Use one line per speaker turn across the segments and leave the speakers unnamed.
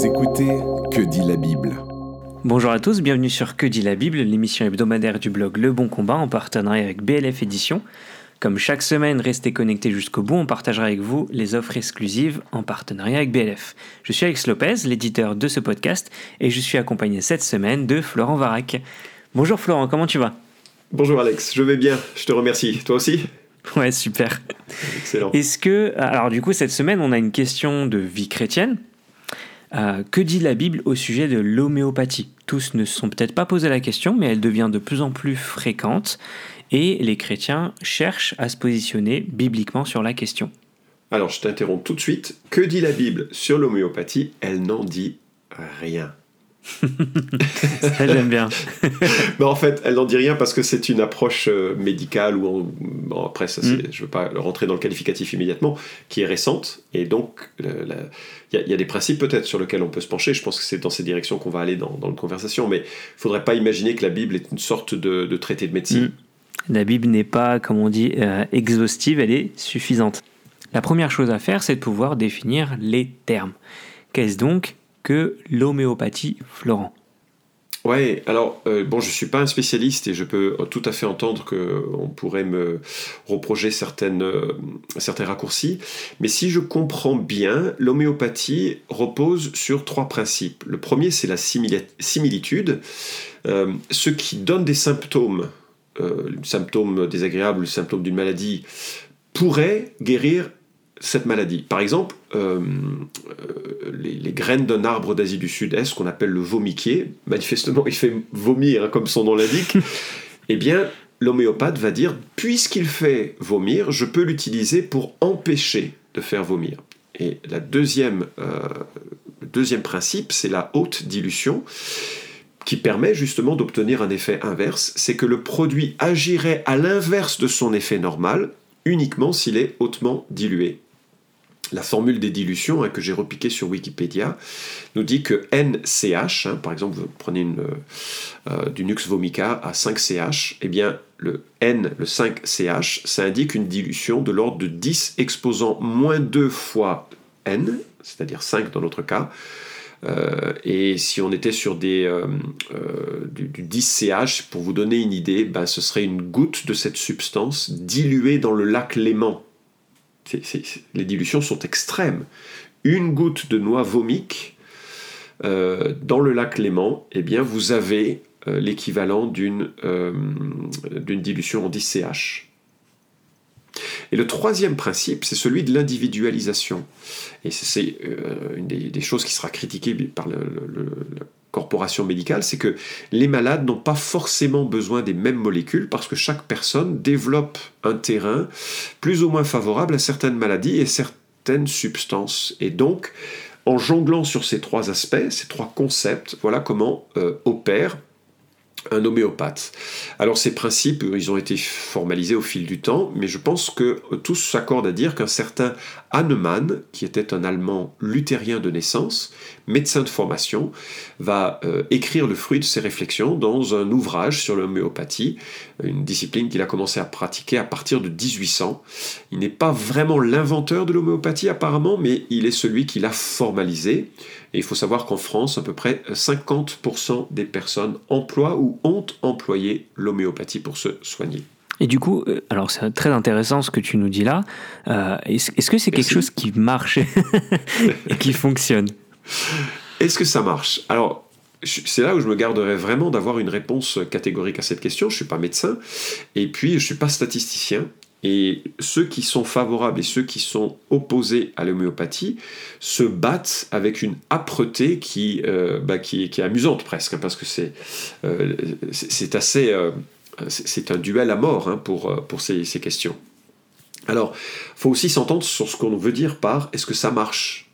Vous écoutez Que dit la Bible
Bonjour à tous, bienvenue sur Que dit la Bible, l'émission hebdomadaire du blog Le Bon Combat en partenariat avec BLF Édition. Comme chaque semaine, restez connectés jusqu'au bout, on partagera avec vous les offres exclusives en partenariat avec BLF. Je suis Alex Lopez, l'éditeur de ce podcast, et je suis accompagné cette semaine de Florent Varac. Bonjour Florent, comment tu vas?
Bonjour Alex, je vais bien, je te remercie. Toi aussi?
Ouais, super.
Excellent.
Est-ce que, alors du coup, cette semaine, on a une question de vie chrétienne. Euh, que dit la Bible au sujet de l'homéopathie? Tous ne se sont peut-être pas posé la question, mais elle devient de plus en plus fréquente et les chrétiens cherchent à se positionner bibliquement sur la question.
Alors, je t'interromps tout de suite. Que dit la Bible sur l'homéopathie? Elle n'en dit rien.
Ça, j'aime bien.
Mais en fait, elle n'en dit rien parce que c'est une approche euh, médicale ou en- bon, après, ça,
Mm.
je ne veux pas rentrer dans le qualificatif immédiatement, qui est récente. Et donc, la- il y, a- il y a des principes peut-être sur lesquels on peut se pencher. Je pense que c'est dans ces directions qu'on va aller dans, dans notre conversation. Mais il ne faudrait pas imaginer que la Bible est une sorte de, de traité de médecine.
Mm. La Bible n'est pas, comme on dit, euh, exhaustive, elle est suffisante. La première chose à faire, c'est de pouvoir définir les termes. Qu'est-ce donc que l'homéopathie, Florent
Ouais, alors euh, bon, je suis pas un spécialiste et je peux tout à fait entendre que on pourrait me reprocher certaines, euh, certains raccourcis, mais si je comprends bien, l'homéopathie repose sur trois principes. Le premier, c'est la simili- similitude. Euh, ce qui donne des symptômes, euh, le symptôme désagréable, le symptôme d'une maladie, pourrait guérir cette maladie. Par exemple, euh, euh, les, les graines d'un arbre d'Asie du Sud-Est, qu'on appelle le vomiquier, manifestement il fait vomir, hein, comme son nom l'indique, eh bien, l'homéopathe va dire, puisqu'il fait vomir, je peux l'utiliser pour empêcher de faire vomir. Et la deuxième, euh, le deuxième principe, c'est la haute dilution, qui permet justement d'obtenir un effet inverse, c'est que le produit agirait à l'inverse de son effet normal, uniquement s'il est hautement dilué. La formule des dilutions hein, que j'ai repiquée sur Wikipédia nous dit que NCH, hein, par exemple, vous prenez une, euh, du Nux vomica à 5CH, eh bien le N, le 5CH, ça indique une dilution de l'ordre de 10 exposant moins 2 fois N, c'est-à-dire 5 dans notre cas. Euh, et si on était sur des, euh, euh, du, du 10CH, pour vous donner une idée, ben, ce serait une goutte de cette substance diluée dans le lac Léman. Les dilutions sont extrêmes. Une goutte de noix vomique euh, dans le lac Léman, eh bien, vous avez euh, l'équivalent d'une euh, d'une dilution en 10CH. Et le troisième principe, c'est celui de l'individualisation. Et c'est- une des, choses qui sera critiquée par le- corporation médicale, c'est que les malades n'ont pas forcément besoin des mêmes molécules parce que chaque personne développe un terrain plus ou moins favorable à certaines maladies et certaines substances. Et donc, en jonglant sur ces trois aspects, ces trois concepts, voilà comment euh, opère un homéopathe. Alors ces principes, euh, ils ont été formalisés au fil du temps, mais je pense que euh, tous s'accordent à dire qu'un certain Hahnemann, qui était un Allemand luthérien de naissance, médecin de formation, va euh, écrire le fruit de ses réflexions dans un ouvrage sur l'homéopathie, une discipline qu'il a commencé à pratiquer à partir de 1800. Il n'est pas vraiment l'inventeur de l'homéopathie apparemment, mais il est celui qui l'a formalisé. Et il faut savoir qu'en France, à peu près 50% des personnes emploient ou ont employé l'homéopathie pour se soigner.
Et du coup, euh, alors c'est très intéressant ce que tu nous dis là. Euh, Est-ce est-ce que c'est quelque chose qui marche et qui fonctionne?
Est-ce que ça marche? Alors, c'est là où je me garderais vraiment d'avoir une réponse catégorique à cette question. Je ne suis pas médecin et puis je ne suis pas statisticien. Et ceux qui sont favorables et ceux qui sont opposés à l'homéopathie se battent avec une âpreté qui, euh, bah, qui, est amusante presque, hein, parce que c'est euh, assez... euh, c'est un duel à mort hein, pour, pour ces, ces questions. Alors, faut aussi s'entendre sur ce qu'on veut dire par est-ce que ça marche?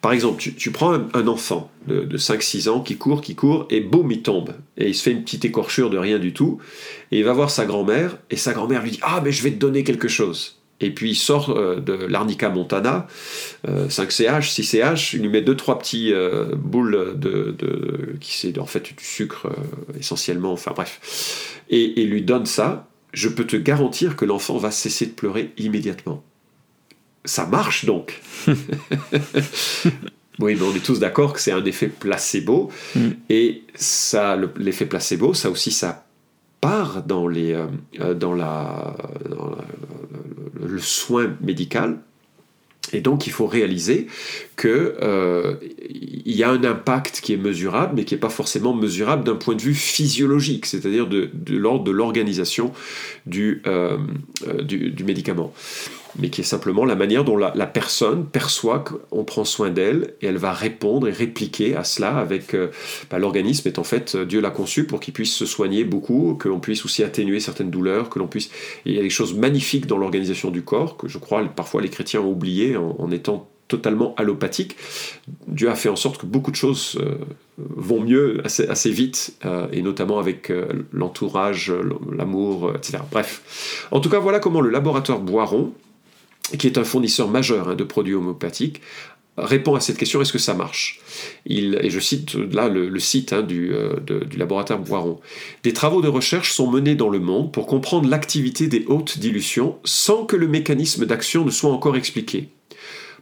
Par exemple, tu, prends un, enfant de, de 5-6 ans qui court, qui court, et boum, il tombe. Et il se fait une petite écorchure de rien du tout. Et il va voir sa grand-mère, et sa grand-mère lui dit Ah, mais je vais te donner quelque chose. Et puis il sort euh, de l'arnica montana, euh, 5CH, 6CH, il lui met deux trois petits euh, boules de, qui c'est en fait du sucre euh, essentiellement, enfin bref, et lui donne ça. Je peux te garantir que l'enfant va cesser de pleurer immédiatement. Ça marche donc. Oui, mais on est tous d'accord que c'est un effet placebo.
Mm.
Et ça, le- l'effet placebo, ça aussi, ça part dans, les, euh, euh, dans, la, dans la- le, le soin médical. Et donc, il faut réaliser que euh, y a un impact qui est mesurable, mais qui n'est pas forcément mesurable d'un point de vue physiologique, c'est-à-dire de, l'ordre de l'organisation du, euh, euh, du, du médicament, mais qui est simplement la manière dont la, personne perçoit qu'on prend soin d'elle et elle va répondre et répliquer à cela avec euh, bah, l'organisme est en fait euh, Dieu l'a conçu pour qu'il puisse se soigner beaucoup, que l'on puisse aussi atténuer certaines douleurs, que l'on puisse il y a des choses magnifiques dans l'organisation du corps que je crois parfois les chrétiens ont oublié en, étant totalement allopathique. Dieu a fait en sorte que beaucoup de choses euh, vont mieux assez, vite, et notamment avec l'entourage, l'amour, etc. Bref. En tout cas, voilà comment le laboratoire Boiron, qui est un fournisseur majeur hein, de produits homéopathiques, répond à cette question est-ce que ça marche? Et je cite là le, site hein, du, euh, du laboratoire Boiron. Des travaux de recherche sont menés dans le monde pour comprendre l'activité des hautes dilutions sans que le mécanisme d'action ne soit encore expliqué.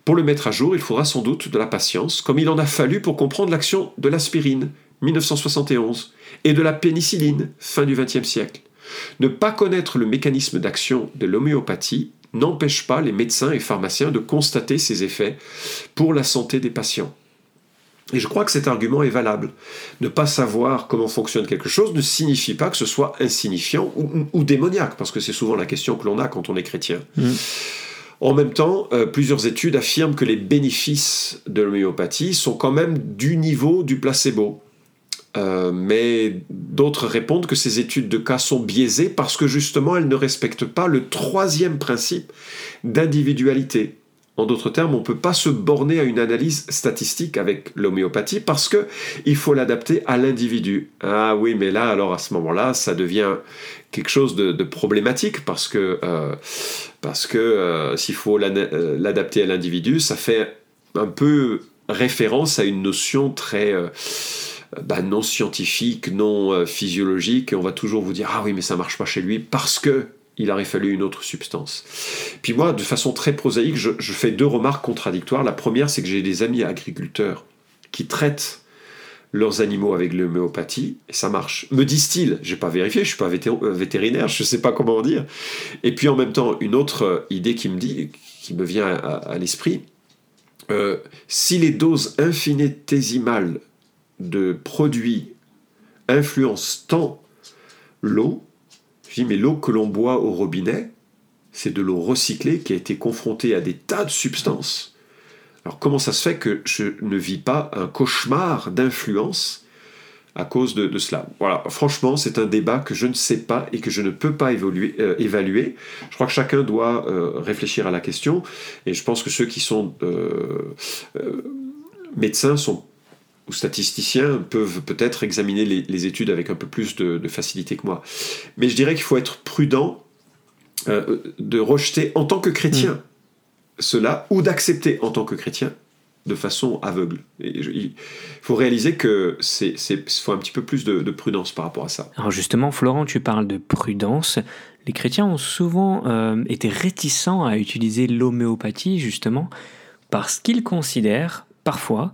Pour le mettre à jour, il faudra sans doute de la patience, comme il en a fallu pour comprendre l'action de l'aspirine, 1971, et de la pénicilline, fin du XXe siècle. Ne pas connaître le mécanisme d'action de l'homéopathie n'empêche pas les médecins et pharmaciens de constater ses effets pour la santé des patients. Et je crois que cet argument est valable. Ne pas savoir comment fonctionne quelque chose ne signifie pas que ce soit insignifiant ou, ou- ou démoniaque, parce que c'est souvent la question que l'on a quand on est chrétien.
Mm.
En même temps, euh, plusieurs études affirment que les bénéfices de l'homéopathie sont quand même du niveau du placebo. Euh, mais d'autres répondent que ces études de cas sont biaisées parce que justement elles ne respectent pas le troisième principe d'individualité. En d'autres termes, on ne peut pas se borner à une analyse statistique avec l'homéopathie parce que il faut l'adapter à l'individu. Ah oui, mais là, alors à ce moment-là, ça devient quelque chose de, problématique parce que, euh, que euh, s'il faut l'adapter à l'individu, ça fait un peu référence à une notion très bah, non scientifique, non euh, physiologique. Et on va toujours vous dire ah oui, mais ça marche pas chez lui parce que il aurait fallu une autre substance. Puis moi, de façon très prosaïque, je, fais deux remarques contradictoires. La première, c'est que j'ai des amis agriculteurs qui traitent leurs animaux avec l'homéopathie, et ça marche. Me disent-ils, j'ai pas vérifié, je suis pas euh, vétérinaire, je sais pas comment dire. Et puis en même temps, une autre euh, idée qui me dit, qui me vient à, l'esprit, si les doses infinitésimales de produits influencent tant l'eau, je dis mais l'eau que l'on boit au robinet, c'est de l'eau recyclée qui a été confrontée à des tas de substances. Alors comment ça se fait que je ne vis pas un cauchemar d'influence à cause de, de cela? Voilà, franchement, c'est un débat que je ne sais pas et que je ne peux pas euh, évaluer. Je crois que chacun doit euh, réfléchir à la question et je pense que ceux qui sont euh, médecins sont ou statisticiens peuvent peut-être examiner les, les études avec un peu plus de, de facilité que moi. Mais je dirais qu'il faut être prudent euh, de rejeter en tant que chrétien cela ou d'accepter en tant que chrétien de façon aveugle. Et je- il faut réaliser que c'est faut un petit peu plus de, de prudence par rapport à ça.
Alors justement, Florent, tu parles de prudence. Les chrétiens ont souvent euh, été réticents à utiliser l'homéopathie, justement, parce qu'ils considèrent parfois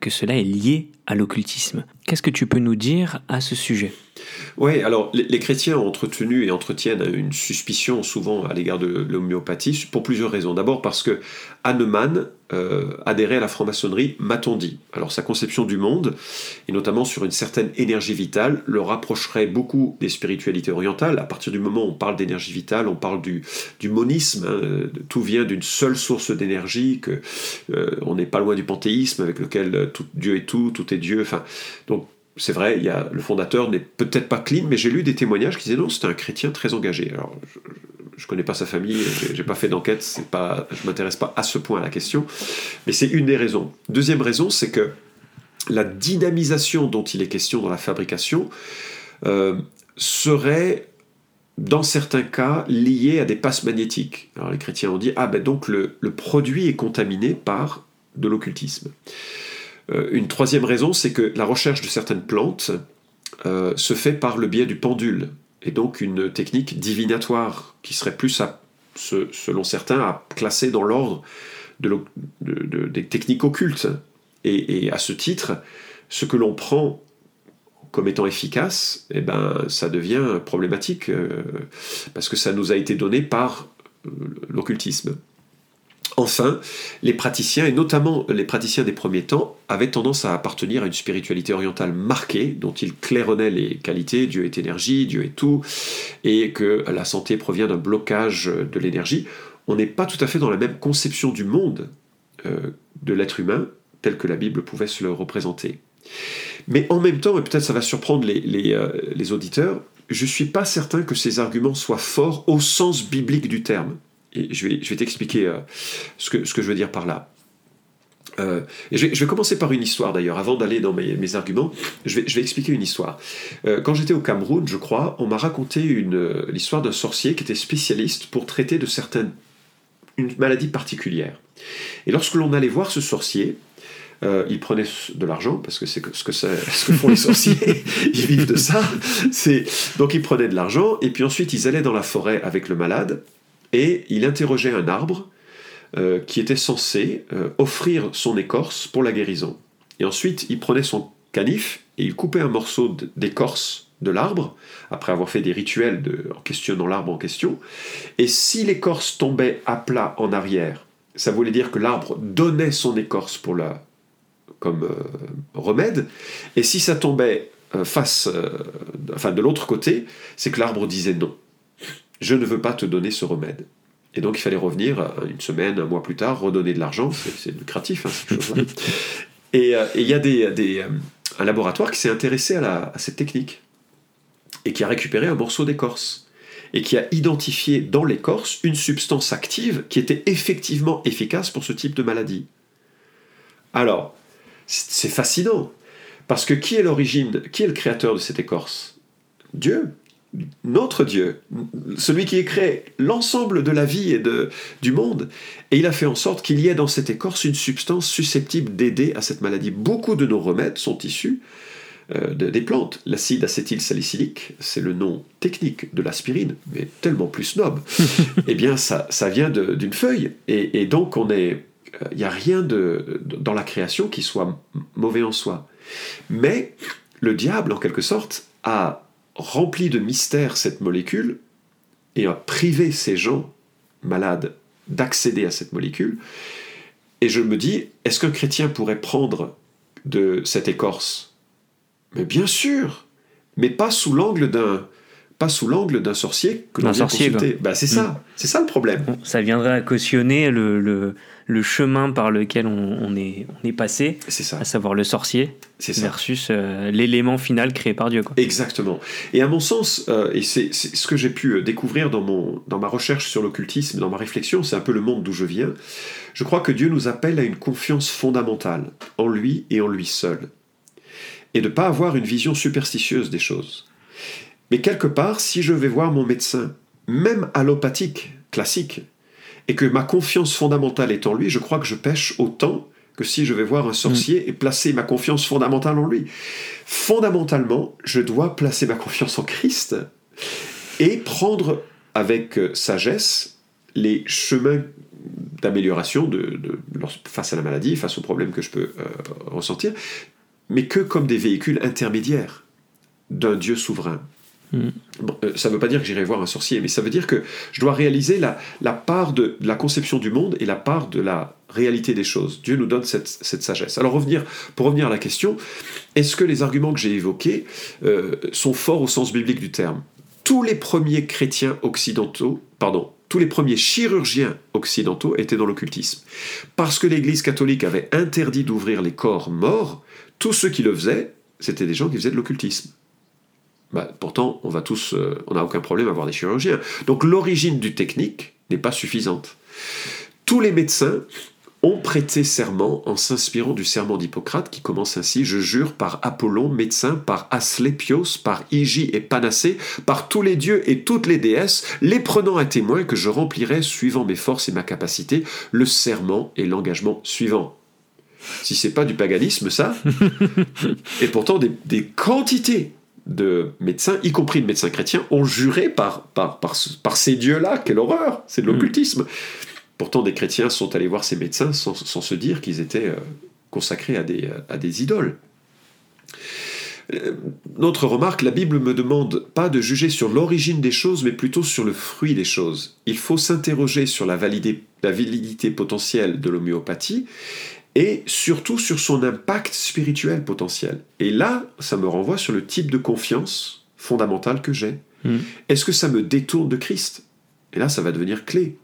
que cela est lié à l'occultisme. Qu'est-ce que tu peux nous dire à ce sujet?
Oui, alors les, chrétiens ont entretenu et entretiennent une suspicion souvent à l'égard de l'homéopathie pour plusieurs raisons. D'abord parce que Hahnemann euh, adhérait à la franc-maçonnerie, m'a-t-on dit. Alors sa conception du monde, et notamment sur une certaine énergie vitale, le rapprocherait beaucoup des spiritualités orientales. À partir du moment où on parle d'énergie vitale, on parle du, du monisme, hein, tout vient d'une seule source d'énergie, que euh, on n'est pas loin du panthéisme avec lequel euh, tout, Dieu est tout, tout est Dieu. Enfin, donc c'est vrai, le fondateur n'est peut-être pas clean, mais j'ai lu des témoignages qui disaient non, c'était un chrétien très engagé. Alors, je ne connais pas sa famille, j'ai pas fait d'enquête, c'est pas, je m'intéresse pas à ce point à la question, mais c'est une des raisons. Deuxième raison, c'est que la dynamisation dont il est question dans la fabrication euh, serait dans certains cas liée à des passes magnétiques. Alors les chrétiens ont dit ah ben donc le produit est contaminé par de l'occultisme. Euh, une troisième raison, c'est que la recherche de certaines plantes euh, se fait par le biais du pendule, et donc une technique divinatoire qui serait plus, selon certains, à classer dans l'ordre des techniques occultes. Et, à ce titre, ce que l'on prend comme étant efficace, eh ben, ça devient problématique euh, parce que ça nous a été donné par l'occultisme. Enfin, les praticiens, et notamment les praticiens des premiers temps, avaient tendance à appartenir à une spiritualité orientale marquée, dont ils claironnaient les qualités, Dieu est énergie, Dieu est tout, et que la santé provient d'un blocage de l'énergie. On n'est pas tout à fait dans la même conception du monde euh, de l'être humain, tel que la Bible pouvait se le représenter. Mais en même temps, et peut-être ça va surprendre les, euh, les auditeurs, je ne suis pas certain que ces arguments soient forts au sens biblique du terme. Et je vais, t'expliquer euh, ce, que, je veux dire par là. Euh, et je, vais, commencer par une histoire d'ailleurs, avant d'aller dans mes, arguments, je vais, expliquer une histoire. Euh, quand j'étais au Cameroun, je crois, on m'a raconté l'histoire d'un sorcier qui était spécialiste pour traiter de certaines une maladie particulière. Et lorsque l'on allait voir ce sorcier, il prenait de l'argent, parce que c'est ce que, ce que font les sorciers, ils vivent de ça. Donc il prenait de l'argent, et puis ensuite ils allaient dans la forêt avec le malade, et il interrogeait un arbre euh, qui était censé euh, offrir son écorce pour la guérison. Et ensuite, il prenait son canif et il coupait un morceau d'écorce de l'arbre, après avoir fait des rituels en questionnant l'arbre en question. Et si l'écorce tombait à plat en arrière, ça voulait dire que l'arbre donnait son écorce pour la, comme euh, remède. Et si ça tombait face, de l'autre côté, c'est que l'arbre disait non je ne veux pas te donner ce remède. Et donc il fallait revenir euh, une semaine, un mois plus tard, redonner de l'argent, c'est lucratif, hein, Et euh, il y a des, euh, un laboratoire qui s'est intéressé à, cette technique et qui a récupéré un morceau d'écorce et qui a identifié dans l'écorce une substance active qui était effectivement efficace pour ce type de maladie. Alors, c'est fascinant, parce que qui est l'origine, qui est le créateur de cette écorce? Dieu notre Dieu, celui qui créé l'ensemble de la vie et de, du monde. Et il a fait en sorte qu'il y ait dans cette écorce une substance susceptible d'aider à cette maladie. Beaucoup de nos remèdes sont issus euh, des plantes. L'acide acétylsalicylique, c'est le nom technique de l'aspirine, mais tellement plus snob. eh bien, ça, ça vient d'une feuille. Et, donc, on est, il n'y a rien de, dans la création qui soit mauvais en soi. Mais le diable, en quelque sorte, a rempli de mystère cette molécule et a privé ces gens malades d'accéder à cette molécule. Et je me dis, est-ce qu'un chrétien pourrait prendre de cette écorce? Mais bien sûr, mais pas sous l'angle d'un pas sous l'angle d'un sorcier que l'on vient consulter. Bah, c'est ça, mm. c'est ça le problème.
Ça viendrait à cautionner le, le, le chemin par lequel on, est, on est passé,
ça.
à savoir le sorcier, versus euh, l'élément final créé par Dieu. Quoi.
Exactement. Et à mon sens, euh, et c'est ce que j'ai pu euh, découvrir dans, mon, dans ma recherche sur l'occultisme, dans ma réflexion, c'est un peu le monde d'où je viens, je crois que Dieu nous appelle à une confiance fondamentale en lui et en lui seul, et de ne pas avoir une vision superstitieuse des choses. Mais quelque part, si je vais voir mon médecin, même allopathique, classique, et que ma confiance fondamentale est en lui, je crois que je pêche autant que si je vais voir un sorcier mm. et placer ma confiance fondamentale en lui. Fondamentalement, je dois placer ma confiance en Christ et prendre avec euh, sagesse les chemins d'amélioration de, face à la maladie, face aux problèmes que je peux euh, ressentir, mais que comme des véhicules intermédiaires d'un Dieu souverain. Euh, ça ne veut pas dire que j'irai voir un sorcier, mais ça veut dire que je dois réaliser la, part de, la conception du monde et la part de la réalité des choses. Dieu nous donne cette, sagesse. Alors revenir, pour revenir à la question, est-ce que les arguments que j'ai évoqués euh, sont forts au sens biblique du terme? Tous les premiers chrétiens occidentaux, pardon, tous les premiers chirurgiens occidentaux étaient dans l'occultisme. Parce que l'Église catholique avait interdit d'ouvrir les corps morts, tous ceux qui le faisaient, c'était des gens qui faisaient de l'occultisme. Bah, pourtant, on va tous, euh, on n'a aucun problème à avoir des chirurgiens. Donc l'origine du technique n'est pas suffisante. Tous les médecins ont prêté serment en s'inspirant du serment d'Hippocrate qui commence ainsi Je jure par Apollon, médecin, par Asclépios, par Hygie et Panacée, par tous les dieux et toutes les déesses, les prenant à témoin que je remplirai, suivant mes forces et ma capacité, le serment et l'engagement suivant. Si c'est pas du paganisme, ça, et pourtant des, des quantités de médecins, y compris de médecins chrétiens, ont juré par, par, par, ces dieux-là, quelle horreur, c'est de l'occultisme. Pourtant, des chrétiens sont allés voir ces médecins sans, se dire qu'ils étaient euh, consacrés à des, à des idoles. Notre remarque, la Bible me demande pas de juger sur l'origine des choses, mais plutôt sur le fruit des choses. Il faut s'interroger sur la, la validité potentielle de l'homéopathie et surtout sur son impact spirituel potentiel. Et là, ça me renvoie sur le type de confiance fondamentale que j'ai. Hmm. Est-ce que ça me détourne de Christ? Et là, ça va devenir clé.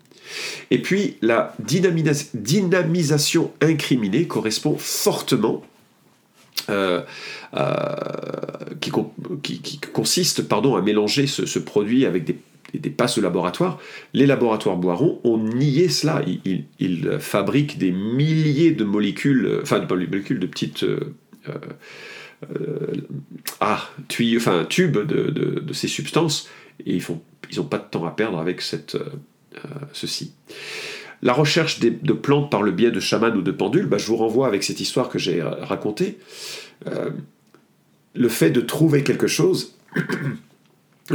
Et puis, la dynamisation incriminée correspond fortement euh, euh, qui, consiste pardon, à mélanger ce, produit avec des, des, passes de laboratoire. Les laboratoires Boiron ont nié cela. Ils, fabriquent des milliers de molécules, enfin de molécules de petites... Euh, ah, enfin, tubes de, ces substances et ils n'ont ils pas de temps à perdre avec cette, ceci. La recherche de plantes par le biais de chamans ou de pendules, bah, je vous renvoie avec cette histoire que j'ai racontée. Euh, le fait de trouver quelque chose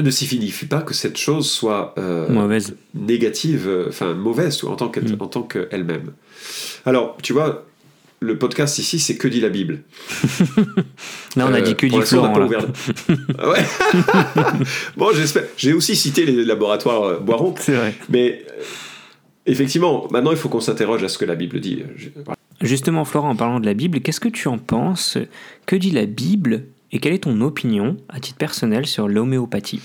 ne signifie pas que cette chose soit euh,
mauvaise.
négative, euh, enfin mauvaise en tant mm. qu'elle-même. Alors, tu vois, le podcast ici, c'est que dit la Bible.
Là, on a dit que dit Florent.
ouais. bon, j'espère. J'ai aussi cité les laboratoires Boiron.
C'est vrai.
Mais effectivement, maintenant, il faut qu'on s'interroge à ce que la Bible dit.
Justement, Florent, en parlant de la Bible, qu'est-ce que tu en penses? Que dit la Bible et quelle est ton opinion, à titre personnel, sur l'homéopathie?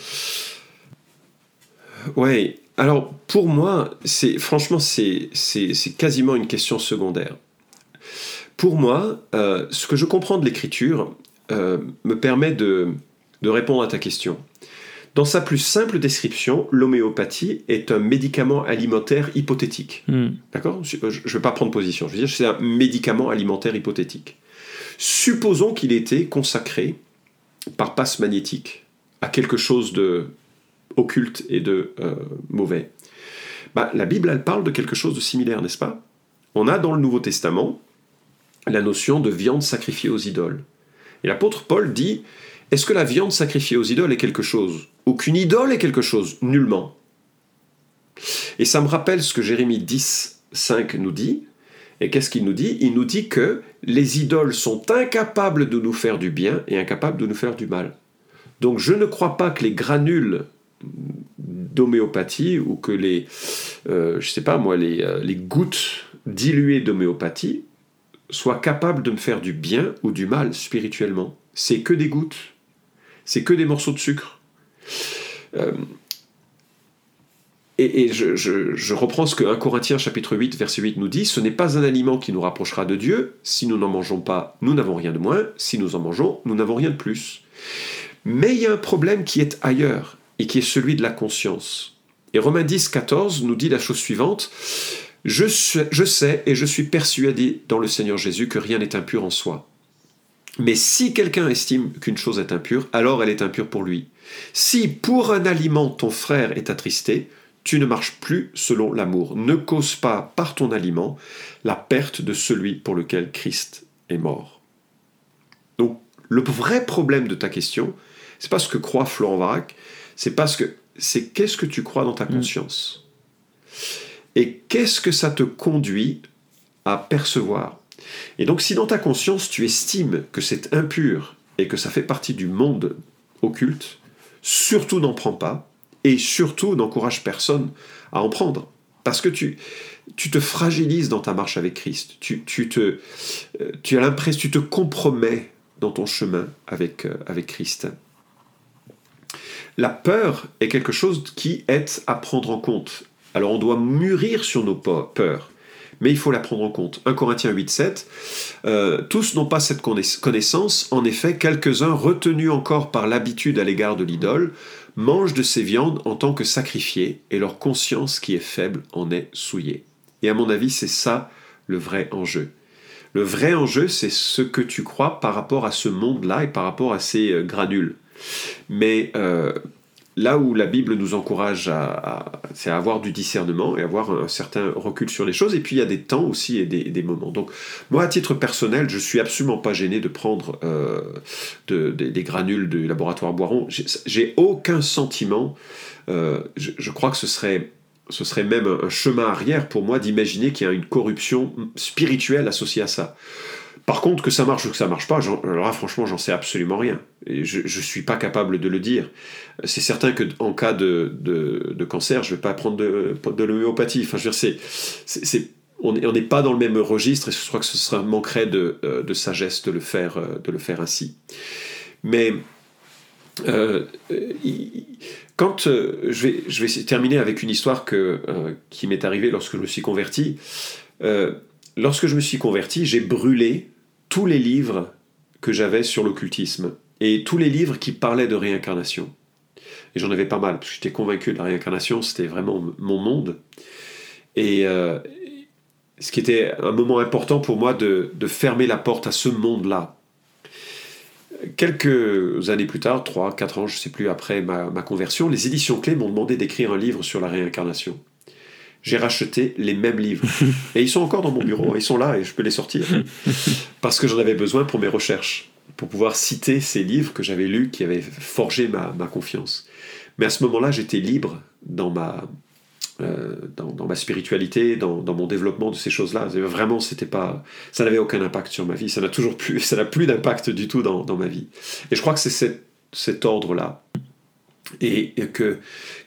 Oui, alors pour moi, c'est franchement, c'est quasiment une question secondaire. Pour moi, euh, ce que je comprends de l'écriture euh, me permet de, de répondre à ta question. Dans sa plus simple description, l'homéopathie est un médicament alimentaire hypothétique. Hmm. D'accord? Je ne vais pas prendre position. Je veux dire, c'est un médicament alimentaire hypothétique. Supposons qu'il ait été consacré par passe magnétique à quelque chose de occulte et de euh, mauvais. Bah, la Bible, elle parle de quelque chose de similaire, n'est-ce pas? On a dans le Nouveau Testament la notion de viande sacrifiée aux idoles. Et l'apôtre Paul dit est-ce que la viande sacrifiée aux idoles est quelque chose? Aucune idole est quelque chose, nullement. Et ça me rappelle ce que Jérémie 10, 5 nous dit. Et qu'est-ce qu'il nous dit? Il nous dit que les idoles sont incapables de nous faire du bien et incapables de nous faire du mal. Donc je ne crois pas que les granules d'homéopathie ou que les, euh, je sais pas moi, les, euh, les gouttes diluées d'homéopathie soient capables de me faire du bien ou du mal spirituellement. C'est que des gouttes c'est que des morceaux de sucre. Euh, et, je, reprends ce que 1 Corinthiens chapitre 8 verset 8 nous dit, ce n'est pas un aliment qui nous rapprochera de Dieu, si nous n'en mangeons pas, nous n'avons rien de moins, si nous en mangeons, nous n'avons rien de plus. Mais il y a un problème qui est ailleurs, et qui est celui de la conscience. Et Romains 10, 14 nous dit la chose suivante, je, je sais et je suis persuadé dans le Seigneur Jésus que rien n'est impur en soi. Mais si quelqu'un estime qu'une chose est impure, alors elle est impure pour lui. Si pour un aliment ton frère est attristé, tu ne marches plus selon l'amour. Ne cause pas par ton aliment la perte de celui pour lequel Christ est mort. Donc le vrai problème de ta question, c'est pas ce que croit Florent Varac, c'est parce que c'est qu'est-ce que tu crois dans ta mm. conscience? Et qu'est-ce que ça te conduit à percevoir? Et donc si dans ta conscience tu estimes que c'est impur et que ça fait partie du monde occulte, surtout n'en prends pas et surtout n'encourage personne à en prendre. Parce que tu, tu te fragilises dans ta marche avec Christ. Tu, tu, te, euh, tu as l'impression, tu te compromets dans ton chemin avec, euh, avec Christ. La peur est quelque chose qui est à prendre en compte. Alors on doit mûrir sur nos peurs mais il faut la prendre en compte. 1 Corinthiens 8, 7. Euh, tous n'ont pas cette connaissance. En effet, quelques-uns, retenus encore par l'habitude à l'égard de l'idole, mangent de ces viandes en tant que sacrifiées, et leur conscience qui est faible en est souillée. Et à mon avis, c'est ça le vrai enjeu. Le vrai enjeu, c'est ce que tu crois par rapport à ce monde-là et par rapport à ces euh, granules. Mais euh, là où la Bible nous encourage à, c'est à avoir du discernement et avoir un certain recul sur les choses. Et puis il y a des temps aussi et des, moments. Donc moi, à titre personnel, je suis absolument pas gêné de prendre euh, des granules du laboratoire Boiron. J'ai aucun sentiment. Euh, je, crois que ce serait ce serait même un chemin arrière pour moi d'imaginer qu'il y a une corruption spirituelle associée à ça. Par contre, que ça marche ou que ça marche pas, franchement, j'en sais absolument rien. Je ne suis pas capable de le dire. C'est certain qu'en cas de, cancer, je ne vais pas prendre de, l'homéopathie. Enfin, je veux dire, on n'est pas dans le même registre et je crois que ce serait manquerait de, euh, de sagesse de le, faire, euh, de le faire ainsi. Mais euh, quand je, vais, je vais terminer avec une histoire que, qui m'est arrivée lorsque je me suis converti. lorsque je me suis converti, j'ai brûlé tous les livres que j'avais sur l'occultisme et tous les livres qui parlaient de réincarnation. Et j'en avais pas mal, parce que j'étais convaincu de la réincarnation, c'était vraiment mon monde. Et euh, ce qui était un moment important pour moi de, fermer la porte à ce monde-là. Quelques années plus tard, 3, 4 ans, je ne sais plus, après ma, ma conversion, les éditions clés m'ont demandé d'écrire un livre sur la réincarnation j'ai racheté les mêmes livres. Et ils sont encore dans mon bureau, ils sont là et je peux les sortir. Parce que j'en avais besoin pour mes recherches, pour pouvoir citer ces livres que j'avais lus, qui avaient forgé ma, confiance. Mais à ce moment-là, j'étais libre dans ma, euh, dans, ma spiritualité, dans, mon développement de ces choses-là. Vraiment, c'était pas, ça n'avait aucun impact sur ma vie. Ça n'a toujours plus, ça n'a plus d'impact du tout dans, ma vie. Et je crois que c'est cet ordre-là et que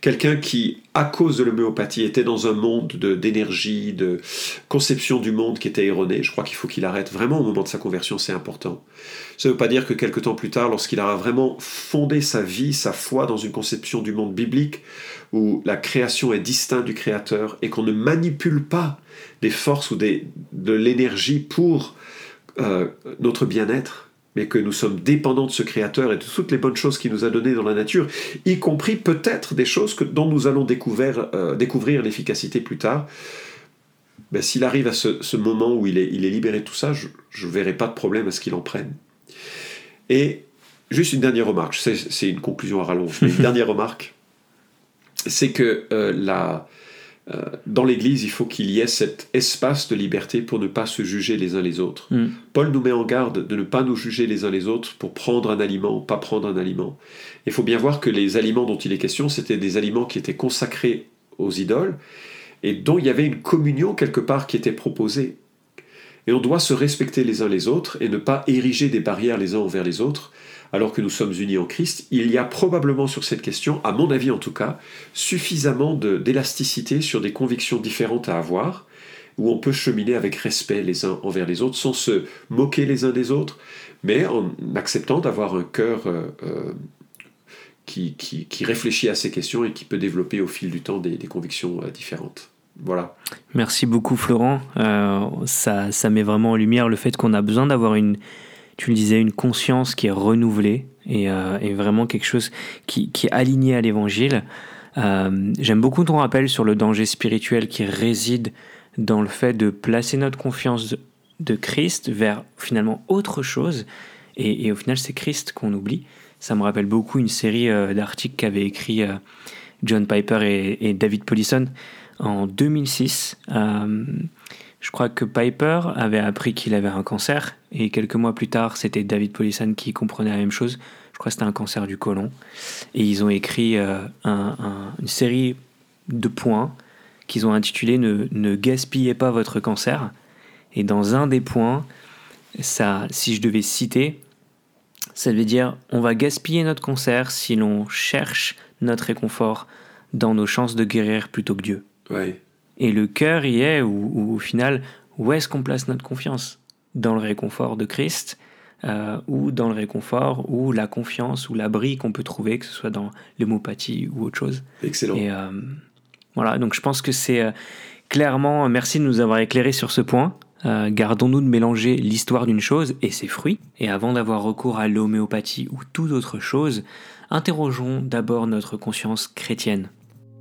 quelqu'un qui, à cause de l'homéopathie, était dans un monde d'énergie, de, conception du monde qui était erroné, je crois qu'il faut qu'il arrête vraiment au moment de sa conversion, c'est important. Ça ne veut pas dire que quelque temps plus tard, lorsqu'il aura vraiment fondé sa vie, sa foi dans une conception du monde biblique, où la création est distincte du Créateur et qu'on ne manipule pas des forces ou des, de l'énergie pour euh, notre bien-être, mais que nous sommes dépendants de ce Créateur et de toutes les bonnes choses qu'il nous a données dans la nature, y compris peut-être des choses que, dont nous allons découvrir, euh, découvrir l'efficacité plus tard. Ben, S'il arrive à ce, moment où il est, il est, libéré de tout ça, je ne verrai pas de problème à ce qu'il en prenne. Et juste une dernière remarque, c'est une conclusion à rallonge, mais une dernière remarque, c'est que euh, la, dans l'Église, il faut qu'il y ait cet espace de liberté pour ne pas se juger les uns les autres. Mm. Paul nous met en garde de ne pas nous juger les uns les autres pour prendre un aliment ou pas prendre un aliment. Il faut bien voir que les aliments dont il est question, c'était des aliments qui étaient consacrés aux idoles et dont il y avait une communion quelque part qui était proposée. Et on doit se respecter les uns les autres et ne pas ériger des barrières les uns envers les autres, alors que nous sommes unis en Christ, il y a probablement sur cette question, à mon avis en tout cas, suffisamment d'élasticité sur des convictions différentes à avoir, où on peut cheminer avec respect les uns envers les autres, sans se moquer les uns des autres, mais en acceptant d'avoir un cœur euh, euh, qui, réfléchit à ces questions et qui peut développer au fil du temps des, convictions euh, différentes. Voilà.
Merci beaucoup Florent. ça, ça met vraiment en lumière le fait qu'on a besoin d'avoir une, tu le disais, une conscience qui est renouvelée et, euh, vraiment quelque chose qui, est aligné à l'évangile. Euh, j'aime beaucoup ton rappel sur le danger spirituel qui réside dans le fait de placer notre confiance de Christ vers finalement autre chose. Et, au final, c'est Christ qu'on oublie. Ça me rappelle beaucoup une série euh, d'articles qu'avaient écrit John Piper et, David Polisson en 2006. Je crois que Piper avait appris qu'il avait un cancer et quelques mois plus tard, c'était David Polisson qui comprenait la même chose. Je crois que c'était un cancer du côlon. Et ils ont écrit euh, une série de points qu'ils ont intitulés ne, ne, gaspillez pas votre cancer. Et dans un des points, ça, si je devais citer, ça veut dire on va gaspiller notre cancer si l'on cherche notre réconfort dans nos chances de guérir plutôt que Dieu.
Ouais.
Et le cœur y est, ou au final, où est-ce qu'on place notre confiance? Dans le réconfort de Christ euh, ou dans le réconfort ou la confiance ou l'abri qu'on peut trouver, que ce soit dans l'hémopathie ou autre chose.
Excellent.
Et euh, voilà, donc je pense que c'est euh, clairement, merci de nous avoir éclairé sur ce point. Gardons-nous de mélanger l'histoire d'une chose et ses fruits. Et avant d'avoir recours à l'homéopathie ou toute autre chose, interrogeons d'abord notre conscience chrétienne.